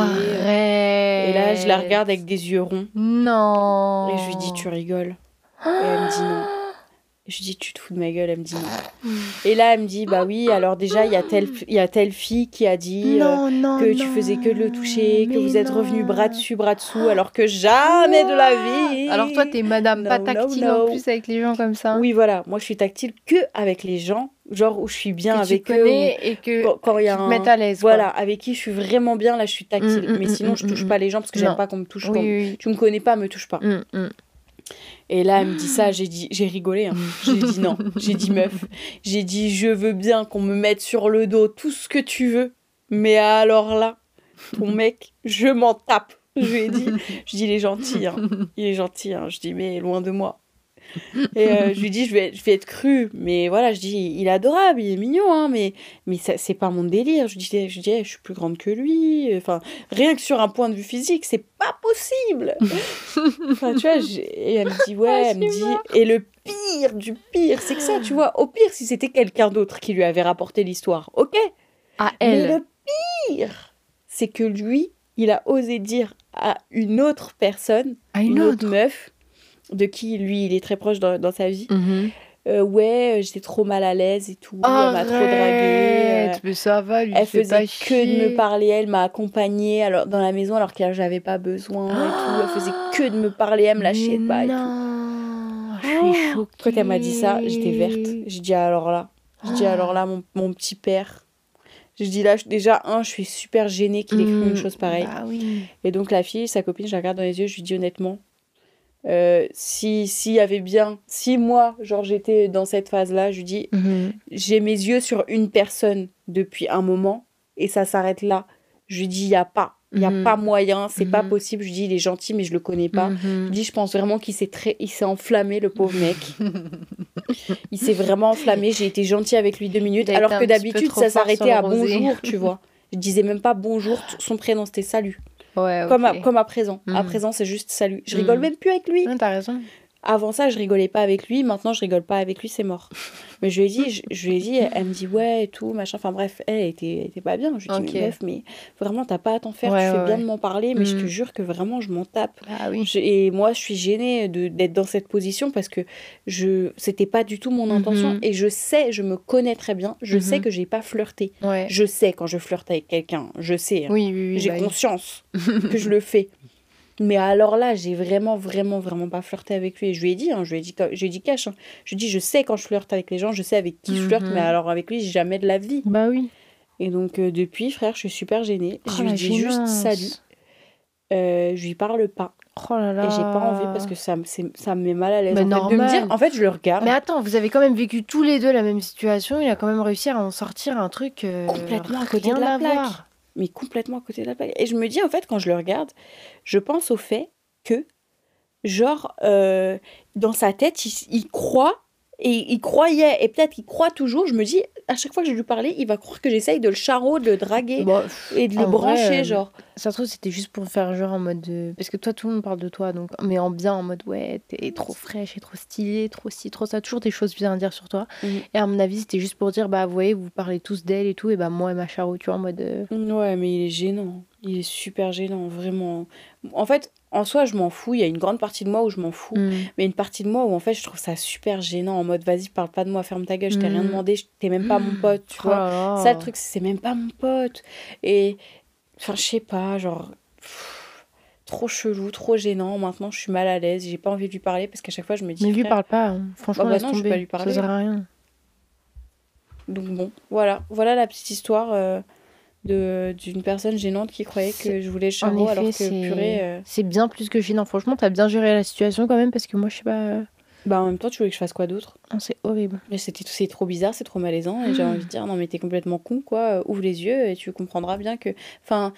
Et là, je la regarde avec des yeux ronds. Non. Et je lui dis Tu rigoles. Et elle me dit Non. Je dis, tu te fous de ma gueule Elle me dit non. Et là, elle me dit, bah oui, alors déjà, il y, a telle, y a telle fille qui a dit euh, que tu faisais que de le toucher, que vous êtes revenu bras dessus, bras dessous, alors que jamais de la vie. Alors toi, t'es madame pas tactile en plus avec les gens comme ça. Oui, voilà. Moi, je suis tactile que avec les gens genre où je suis bien avec eux et que quand il y a un... à l'aise voilà avec qui je suis vraiment bien là je suis tactile. Mm, mm, mais mm, sinon je touche pas les gens parce que j'aime pas qu'on me touche oui, tu me connais pas me touche pas et là, elle me dit ça, j'ai dit, j'ai rigolé. Hein. J'ai dit non, j'ai dit meuf, j'ai dit je veux bien qu'on me mette sur le dos tout ce que tu veux, mais alors là, ton mec, je m'en tape. Je lui ai dit, je dis il est gentil, hein. il est gentil. Hein. Je dis mais loin de moi. Et euh, je lui dis, je vais, je vais être crue. Mais voilà, je dis, il est adorable, il est mignon, hein, mais, mais c'est pas mon délire. Je dis, je, dis je suis plus grande que lui. Enfin, rien que sur un point de vue physique, c'est pas possible. enfin, tu vois, et elle me dit, ouais, elle me dit, et le pire du pire, c'est que ça, tu vois, au pire, si c'était quelqu'un d'autre qui lui avait rapporté l'histoire, ok. À elle. Mais le pire, c'est que lui, il a osé dire à une autre personne, à une, autre meuf, de qui lui il est très proche dans, dans sa vie. Mhm. Euh, ouais, euh, j'étais trop mal à l'aise et tout. elle m'a trop dragué. Euh, mais ça va, lui, Elle faisait que de me parler. Elle m'a accompagnée alors, dans la maison alors que j'avais pas besoin et tout. Elle faisait que de me parler. Elle me lâchait pas et tout. Je suis choquée. Quand elle m'a dit ça, j'étais verte. J'ai dit alors là. J'ai dit alors là, mon, mon petit père. Je dis là, déjà, un, je suis super gênée qu'il écrive une mm. chose pareille. Bah oui. Et donc, la fille, sa copine, je la regarde dans les yeux, je lui dis honnêtement, euh, si s'il y avait bien, si moi, genre j'étais dans cette phase-là, je dis, mhm. j'ai mes yeux sur une personne depuis un moment et ça s'arrête là. Je dis, il y a pas, il y a mhm. pas moyen, c'est pas mhm. possible. Je dis, il est gentil, mais je le connais pas. Je dis, je pense vraiment qu'il s'est très, il s'est enflammé le pauvre mec. il s'est vraiment enflammé. J'ai été gentil avec lui deux minutes, alors que d'habitude ça s'arrêtait à bonjour, tu vois. Je disais même pas bonjour, son prénom c'était salut comme, à, comme à présent. À hmm. présent, c'est juste salut. Je rigole hmm. même plus avec lui. T'as raison. Avant ça, je rigolais pas avec lui. Maintenant, je rigole pas avec lui, c'est mort. Mais je lui ai dit, je, lui ai dit, elle me dit ouais et tout, machin. Enfin bref, elle était, était pas bien. Je lui ai dit, mais mais vraiment, t'as pas à t'en faire. tu fais bien de m'en parler, mais je te mm. jure que vraiment, je m'en tape. Ah, oui. et moi, je suis gênée d'être dans cette position parce que je c'était pas du tout mon intention. Mm-hmm. Et je sais, je me connais très bien. Je sais mm-hmm. que j'ai pas flirté. Je sais quand je flirte avec quelqu'un. Je sais. Hein. Oui, oui, j'ai bah conscience que je le fais. Mais alors là, j'ai vraiment, vraiment, vraiment pas flirté avec lui. Et je lui ai dit, hein, je lui ai dit, je lui ai dit cash. Hein. Je lui ai dit, je sais quand je flirte avec les gens, je sais avec qui je flirte, mais mhm. alors avec lui, jamais de la vie. Bah oui. Et donc, euh, depuis, frère, je suis super gênée. Oh, je lui dis juste salut. Euh, je lui parle pas. Oh là là. Et j'ai pas envie parce que ça, ça me met mal à l'aise. En fait, de me dire, en fait, je le regarde. Mais attends, vous avez quand même vécu tous les deux la même situation. Il a quand même réussi à en sortir un truc euh, complètement à côté de la plaque mais complètement à côté de la plaque. Et je me dis, en fait, quand je le regarde, je pense au fait que, genre, euh, dans sa tête, il, croit, et il croyait, et peut-être qu'il croit toujours, je me dis, à chaque fois que je lui parlais, il va croire que j'essaye de le charreau, de le draguer bah, et de le brancher, euh, genre. Ça se trouve, c'était juste pour faire genre en mode. De... Parce que toi, tout le monde parle de toi, donc. Mais en bien, en mode, ouais, t'es trop fraîche et trop stylée, trop ci, trop ça. Toujours des choses bien à dire sur toi. Mhm. Et à mon avis, c'était juste pour dire, bah, vous voyez, vous parlez tous d'elle et tout, et bah, moi et ma charo, tu vois, en mode. Euh, ouais, mais il est gênant. Il est super gênant, vraiment. En fait, en soi, je m'en fous. Il y a une grande partie de moi où je m'en fous. Mm. Mais une partie de moi où, en fait, je trouve ça super gênant. En mode, vas-y, parle pas de moi, ferme ta gueule, je t'ai rien mm. demandé, t'es même pas mon pote, tu oh vois. Ça, le truc, c'est même pas mon pote. Et, enfin, je sais pas, genre. trop chelou, trop gênant. Maintenant, je suis mal à l'aise. J'ai pas envie de lui parler parce qu'à chaque fois, je me dis. Mais lui parle pas. Hein. Franchement, bah, non, je vais pas lui parler. Ça sert à rien. Donc, bon, voilà. Voilà la petite histoire. Euh, d'une personne gênante qui croyait que je voulais charro alors que purée. Euh, c'est bien plus que gênant. Franchement, t'as bien géré la situation quand même parce que moi, je sais pas. Euh, bah en même temps, tu voulais que je fasse quoi d'autre? Ah, C'est horrible. Mais c'était c'est trop bizarre, c'est trop malaisant et j'ai envie de dire non mais t'es complètement con quoi. Ouvre les yeux et tu comprendras bien que. Enfin,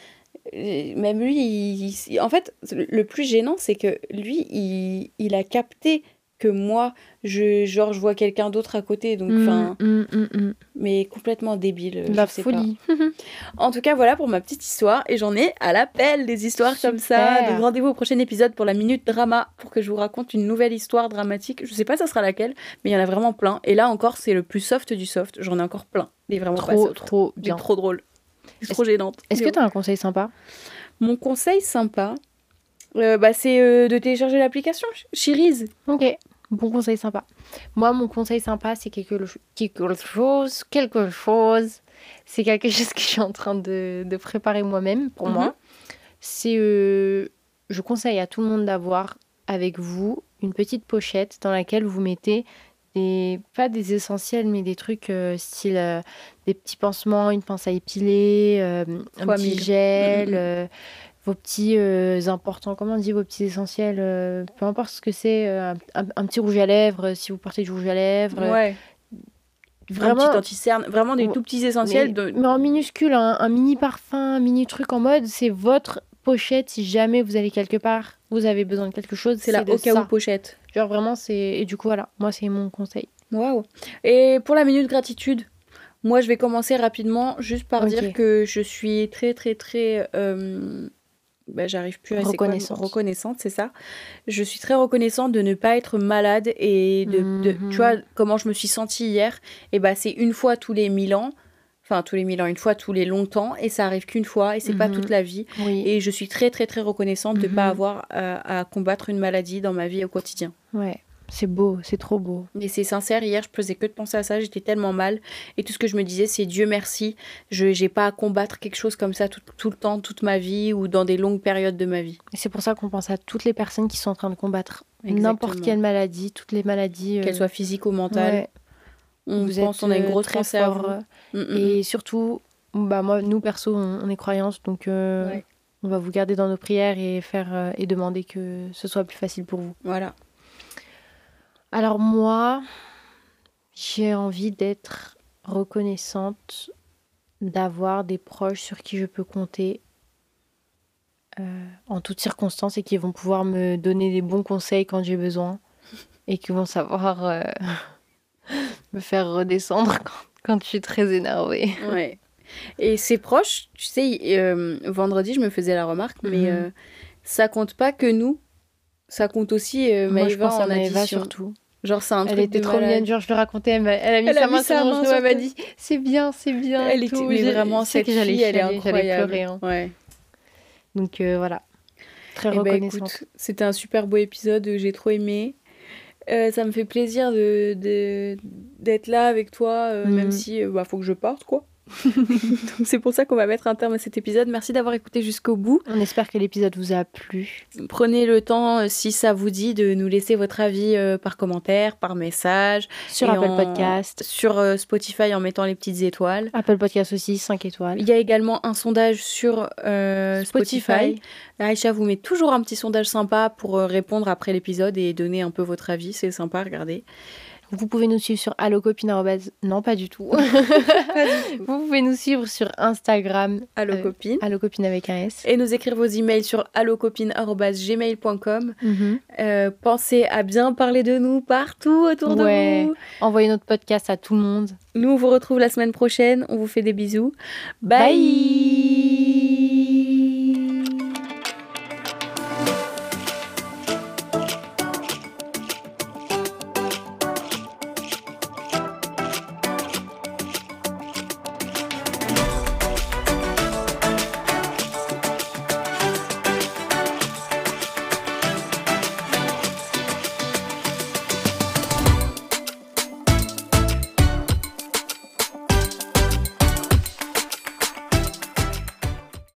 euh, même lui, en fait, le plus gênant, c'est que lui, il, il a capté que moi, je, genre, je vois quelqu'un d'autre à côté. Donc, Mm, enfin, mm, mm, mais complètement débile. je La pas. folie. En tout cas, voilà pour ma petite histoire. Et j'en ai à l'appel des histoires comme ça. Donc rendez-vous au prochain épisode pour la minute drama pour que je vous raconte une nouvelle histoire dramatique. Je sais pas ça sera laquelle, mais il y en a vraiment plein. Et là encore, c'est le plus soft du soft. J'en ai encore plein. Mais vraiment pas trop, soft. trop bien. trop drôle. Trop gênante. Est-ce que tu as un conseil sympa? Mon conseil sympa, euh, bah, c'est euh, de télécharger l'application Chiriz. Ok, bon conseil sympa. Moi, mon conseil sympa, c'est quelque, lo- quelque chose, quelque chose. C'est quelque chose que je suis en train de, de préparer moi-même pour Mhm. moi. C'est, euh, je conseille à tout le monde d'avoir avec vous une petite pochette dans laquelle vous mettez des, pas des essentiels, mais des trucs euh, style euh, des petits pansements, une pince à épiler, euh, un petit gel, Mhm. Vos petits euh, importants, comment on dit vos petits essentiels, euh, peu importe ce que c'est, euh, un, un petit rouge à lèvres, si vous portez du rouge à lèvres. Ouais. Vraiment, Un petit anti-cerne. Vraiment des tout petits essentiels. mais, de... mais en minuscule, un, un mini parfum, un mini truc en mode, c'est votre pochette si jamais vous allez quelque part, vous avez besoin de quelque chose. C'est la au cas où pochette. Genre vraiment, c'est. Et du coup, voilà, moi, c'est mon conseil. Waouh. Et pour la minute gratitude, moi je vais commencer rapidement juste par dire que je suis très très très euh, bah, j'arrive plus à quoi Reconnaissante. reconnaissante, c'est ça. Je suis très reconnaissante de ne pas être malade et de, de- Mhm. tu vois comment je me suis sentie hier et bah c'est une fois tous les mille ans. Enfin, tous les mille ans, une fois tous les longtemps, et ça arrive qu'une fois, et c'est pas Mhm. toute la vie. Oui. Et je suis très, très, très reconnaissante de ne pas Mhm. avoir à, à combattre une maladie dans ma vie au quotidien. Ouais, c'est beau, c'est trop beau. Et c'est sincère, hier, je faisais que de penser à ça, j'étais tellement mal. Et tout ce que je me disais, c'est Dieu merci, je n'ai pas à combattre quelque chose comme ça tout, tout le temps, toute ma vie ou dans des longues périodes de ma vie. Et c'est pour ça qu'on pense à toutes les personnes qui sont en train de combattre n'importe quelle maladie, toutes les maladies. euh, Qu'elles soient physiques ou mentales. ouais, on vous pense, êtes on a une euh, grosse très fort, euh, Mm, mm, Et surtout, bah moi, nous perso, on, on est croyantes, donc euh, Ouais. on va vous garder dans nos prières et faire euh, et demander que ce soit plus facile pour vous. Voilà. Alors moi, j'ai envie d'être reconnaissante, d'avoir des proches sur qui je peux compter euh, en toutes circonstances et qui vont pouvoir me donner des bons conseils quand j'ai besoin et qui vont savoir euh, me faire redescendre quand, quand je suis très énervée. Ouais. Et ses proches, tu sais, euh, vendredi, je me faisais la remarque, mais Mhm. ça compte pas que nous. Ça compte aussi euh, Moi, je Maëva pense à en Maëva surtout. Genre, c'est un Elle truc était de trop malade. genre je lui racontais, elle, elle a mis Elle sa a main mis sur sa mon main genou, elle m'a dit c'est bien, c'est bien. Elle était, mais vraiment, je cette que fille, elle est incroyable. pleurer, hein. Ouais. Donc euh, voilà, très Eh ben, reconnaissante. c'était un super beau épisode, euh, j'ai trop aimé. Euh, ça me fait plaisir de, de- d'être là avec toi, euh, même si euh, bah, faut que je parte, quoi. Donc, c'est pour ça qu'on va mettre un terme à cet épisode. Merci d'avoir écouté jusqu'au bout. On espère que l'épisode vous a plu. Prenez le temps, euh, si ça vous dit, de nous laisser votre avis euh, par commentaire, par message, Sur Apple en- Podcast, sur euh, Spotify en mettant les petites étoiles. Apple Podcast aussi, 5 étoiles. Il y a également un sondage sur euh, Spotify. Spotify. Aïcha vous met toujours un petit sondage sympa pour répondre après l'épisode et donner un peu votre avis. C'est sympa, regardez. Vous pouvez nous suivre sur allocopine. Non, pas du tout. vous pouvez nous suivre sur Instagram, Euh, copine. allocopine avec un S. Et nous écrire vos emails sur allocopine.gmail.com. Mhm. Euh, pensez à bien parler de nous partout autour Ouais. de vous. Envoyez notre podcast à tout le monde. Nous, on vous retrouve la semaine prochaine. On vous fait des bisous. Bye. Bye.